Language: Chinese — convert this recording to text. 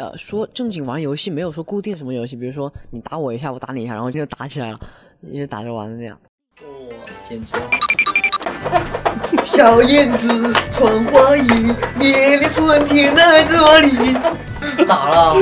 呃，说正经玩游戏，没有说固定什么游戏，比如说你打我一下，我打你一下，然后就打起来了，一就打着玩的那样。哇，简直！小燕子穿花衣，年年春天来这里。咋了？